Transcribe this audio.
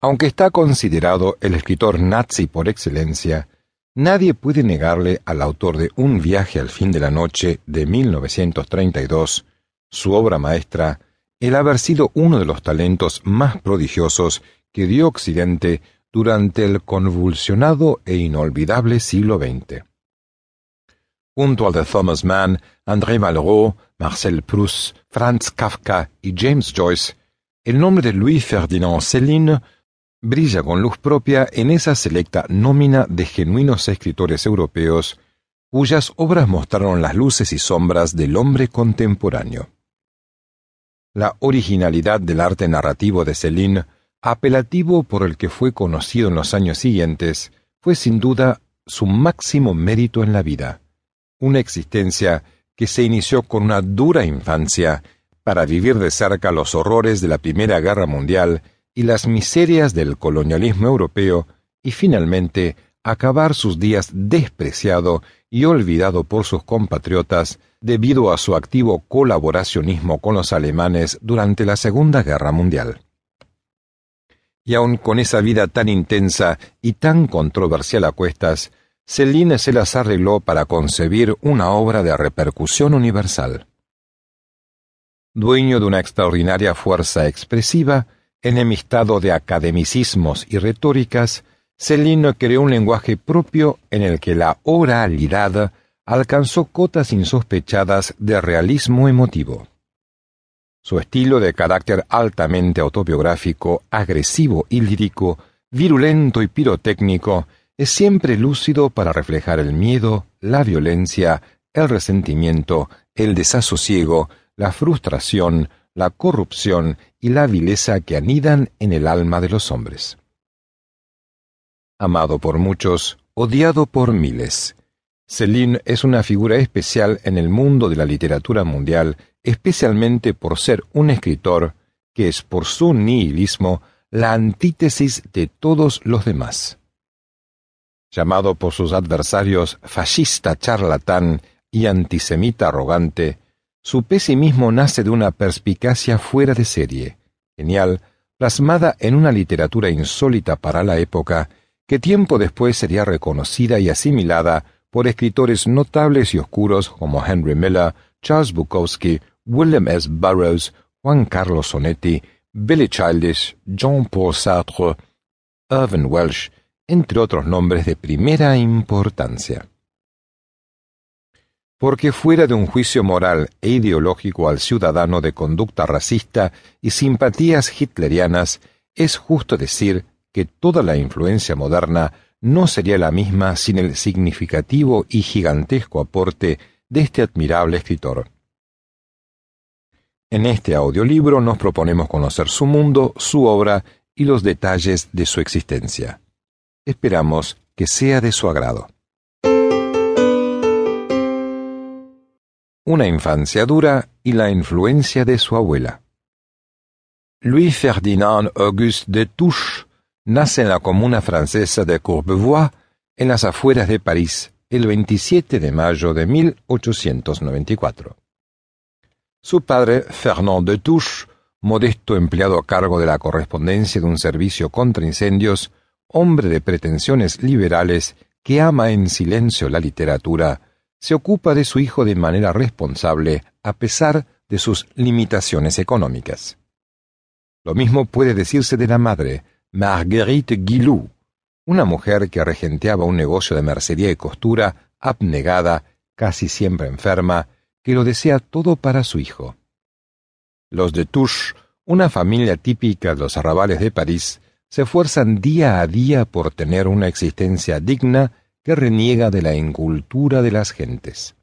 Aunque está considerado el escritor nazi por excelencia, nadie puede negarle al autor de Un viaje al fin de la noche de 1932, su obra maestra, el haber sido uno de los talentos más prodigiosos que dio Occidente durante el convulsionado e inolvidable siglo XX. Junto al de Thomas Mann, André Malraux, Marcel Proust, Franz Kafka y James Joyce, el nombre de Louis Ferdinand Céline brilla con luz propia en esa selecta nómina de genuinos escritores europeos cuyas obras mostraron las luces y sombras del hombre contemporáneo. La originalidad del arte narrativo de Céline, apelativo por el que fue conocido en los años siguientes, fue sin duda su máximo mérito en la vida, una existencia que se inició con una dura infancia para vivir de cerca los horrores de la Primera Guerra Mundial y las miserias del colonialismo europeo y finalmente acabar sus días despreciado y olvidado por sus compatriotas debido a su activo colaboracionismo con los alemanes durante la Segunda Guerra Mundial. Y aun con esa vida tan intensa y tan controversial a cuestas, Celine se las arregló para concebir una obra de repercusión universal. Dueño de una extraordinaria fuerza expresiva, enemistado de academicismos y retóricas, Céline creó un lenguaje propio en el que la oralidad alcanzó cotas insospechadas de realismo emotivo. Su estilo de carácter altamente autobiográfico, agresivo y lírico, virulento y pirotécnico, es siempre lúcido para reflejar el miedo, la violencia, el resentimiento, el desasosiego, la frustración, la corrupción y la vileza que anidan en el alma de los hombres. Amado por muchos, odiado por miles. Céline es una figura especial en el mundo de la literatura mundial, especialmente por ser un escritor que es por su nihilismo la antítesis de todos los demás. Llamado por sus adversarios fascista charlatán y antisemita arrogante, su pesimismo nace de una perspicacia fuera de serie, genial, plasmada en una literatura insólita para la época, que tiempo después sería reconocida y asimilada por escritores notables y oscuros como Henry Miller, Charles Bukowski, William S. Burroughs, Juan Carlos Sonetti, Billy Childish, Jean-Paul Sartre, Irvin Welsh, entre otros nombres de primera importancia porque fuera de un juicio moral e ideológico al ciudadano de conducta racista y simpatías hitlerianas, es justo decir que toda la influencia moderna no sería la misma sin el significativo y gigantesco aporte de este admirable escritor. En este audiolibro nos proponemos conocer su mundo, su obra y los detalles de su existencia. Esperamos que sea de su agrado. Una infancia dura y la influencia de su abuela. Louis Ferdinand Auguste de Touche nace en la comuna francesa de Courbevoie, en las afueras de París, el 27 de mayo de 1894. Su padre, Fernand de Touche, modesto empleado a cargo de la correspondencia de un servicio contra incendios, hombre de pretensiones liberales que ama en silencio la literatura, se ocupa de su hijo de manera responsable a pesar de sus limitaciones económicas. Lo mismo puede decirse de la madre, Marguerite Guilou, una mujer que regenteaba un negocio de mercería y costura, abnegada, casi siempre enferma, que lo desea todo para su hijo. Los de Touche, una familia típica de los arrabales de París, se esfuerzan día a día por tener una existencia digna que reniega de la incultura de las gentes.